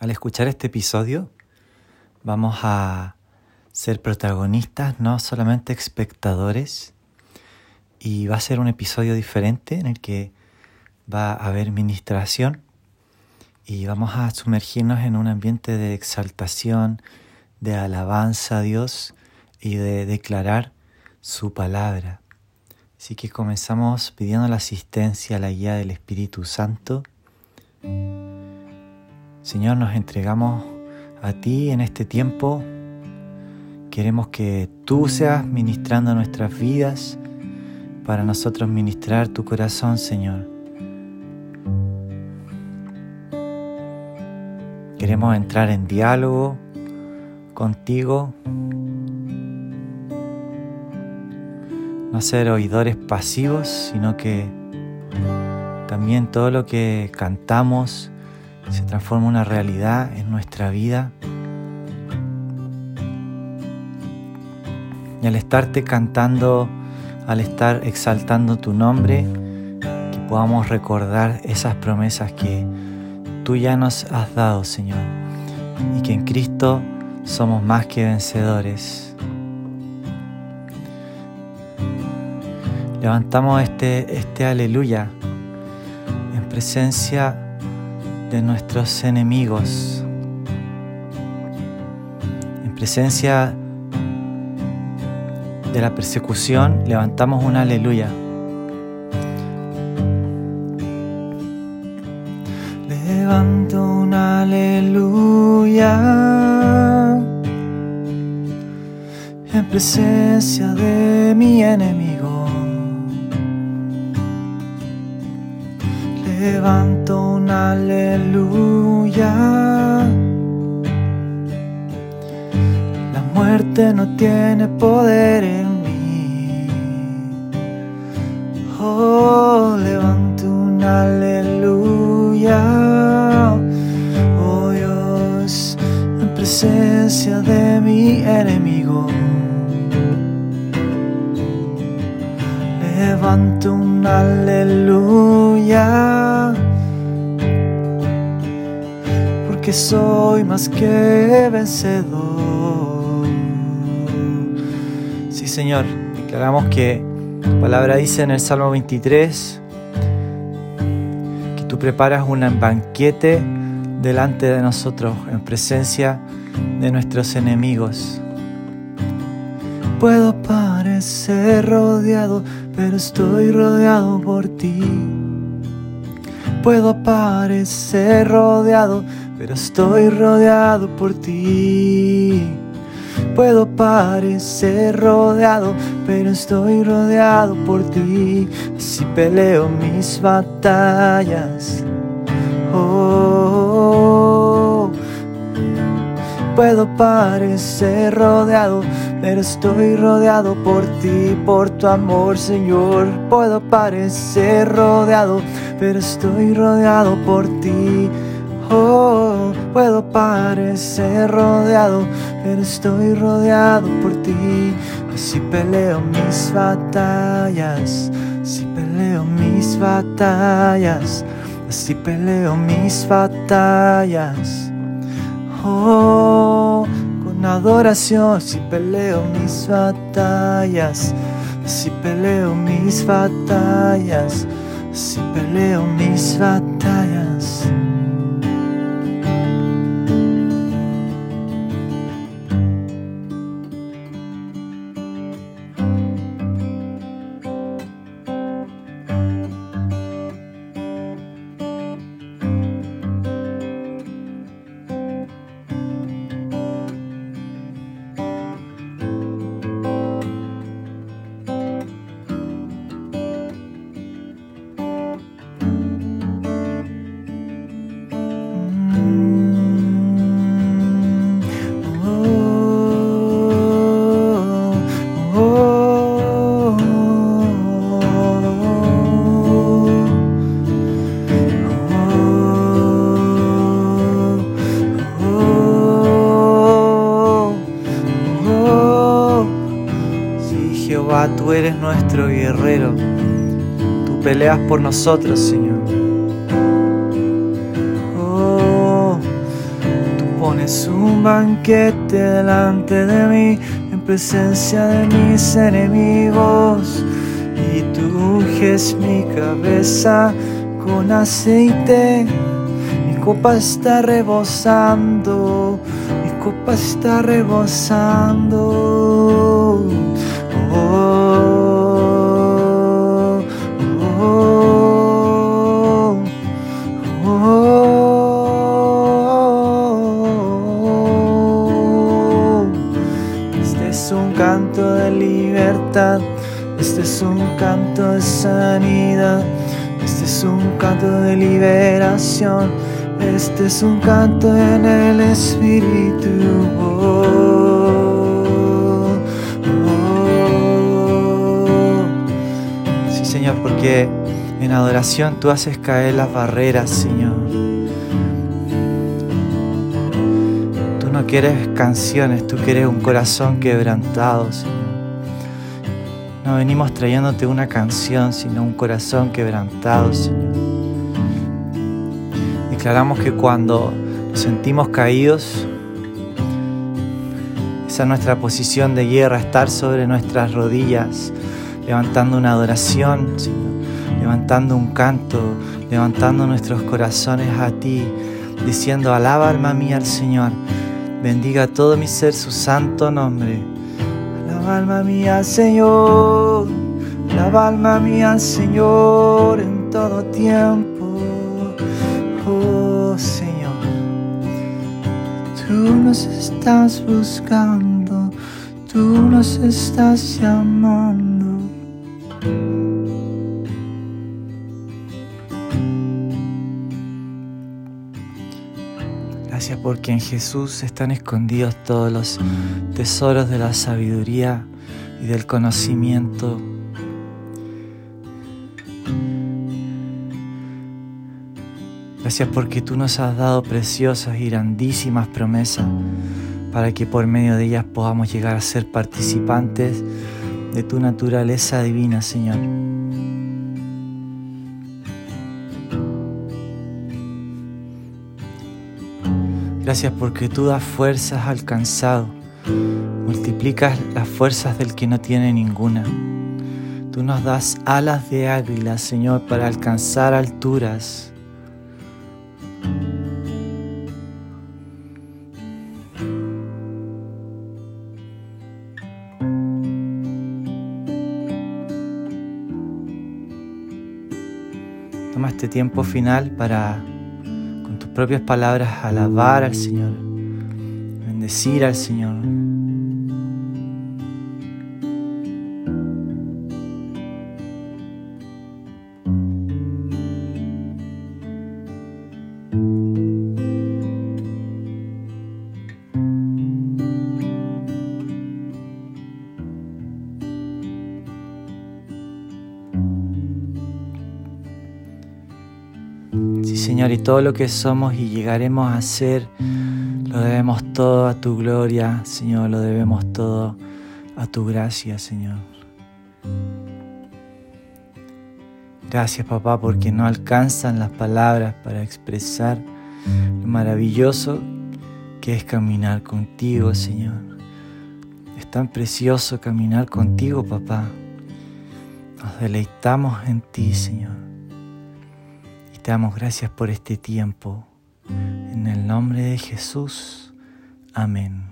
Al escuchar este episodio, vamos a ser protagonistas, no solamente espectadores, y va a ser un episodio diferente en el que va a haber ministración y vamos a sumergirnos en un ambiente de exaltación, de alabanza a Dios y de declarar su palabra. Así que comenzamos pidiendo la asistencia, la guía del Espíritu Santo. Señor, nos entregamos a ti en este tiempo. Queremos que tú seas ministrando nuestras vidas para nosotros ministrar tu corazón, Señor. Queremos entrar en diálogo contigo, no ser oidores pasivos, sino que también todo lo que cantamos se transforma una realidad en nuestra vida. Y al estarte cantando, al estar exaltando tu nombre, que podamos recordar esas promesas que tú ya nos has dado, Señor, y que en Cristo somos más que vencedores. Levantamos este, este aleluya en presencia de nuestros enemigos, en presencia de la persecución, levantamos un aleluya. Levanto un aleluya en presencia de mi enemigo. Aleluya. La muerte no tiene poder en mí. Oh, levanto un aleluya. Oh Dios, en presencia de mi enemigo. Levanto un aleluya. Soy más que vencedor. Sí, Señor, declaramos que tu palabra dice en el Salmo 23 que tú preparas un banquete delante de nosotros en presencia de nuestros enemigos. Puedo parecer rodeado, pero estoy rodeado por ti. Puedo parecer rodeado, pero estoy rodeado por ti. Puedo parecer rodeado, pero estoy rodeado por ti. Así peleo mis batallas. Puedo parecer rodeado, pero estoy rodeado por ti, por tu amor, Señor. Puedo parecer rodeado, pero estoy rodeado por ti. Oh, puedo parecer rodeado, pero estoy rodeado por ti. Así peleo mis batallas, así peleo mis batallas, así peleo mis batallas. Oh, con adoración, así peleo mis batallas, así peleo mis batallas, así peleo mis batallas. Tú eres nuestro guerrero. Tú peleas por nosotros, Señor. Oh, es un banquete delante de mí, en presencia de mis enemigos. Y tú unges mi cabeza con aceite, mi copa está rebosando, mi copa está rebosando. Oh, oh, oh. Este es un canto de libertad, este es un canto de sanidad, este es un canto de liberación, este es un canto en el Espíritu. Porque en adoración tú haces caer las barreras, Señor. Tú no quieres canciones, tú quieres un corazón quebrantado, Señor. No venimos trayéndote una canción, sino un corazón quebrantado, Señor. Declaramos que cuando nos sentimos caídos, esa es nuestra posición de guerra, estar sobre nuestras rodillas, levantando una adoración, Señor, levantando un canto, levantando nuestros corazones a ti, diciendo, alaba alma mía al Señor, bendiga todo mi ser su santo nombre. Alaba alma mía Señor, alaba alma mía Señor en todo tiempo. Oh Señor, tú nos estás buscando, tú nos estás llamando. Gracias porque en Jesús están escondidos todos los tesoros de la sabiduría y del conocimiento. Gracias porque tú nos has dado preciosas y grandísimas promesas para que por medio de ellas podamos llegar a ser participantes de tu naturaleza divina, Señor. Gracias porque tú das fuerzas al cansado, multiplicas las fuerzas del que no tiene ninguna. Tú nos das alas de águila, Señor, para alcanzar alturas. Toma este tiempo final para propias palabras alabar al Señor, bendecir al Señor. Señor, y todo lo que somos y llegaremos a ser, lo debemos todo a tu gloria, Señor, lo debemos todo a tu gracia, Señor. Gracias, papá, porque no alcanzan las palabras para expresar lo maravilloso que es caminar contigo, Señor. Es tan precioso caminar contigo, papá. Nos deleitamos en ti, Señor. Te damos gracias por este tiempo. En el nombre de Jesús. Amén.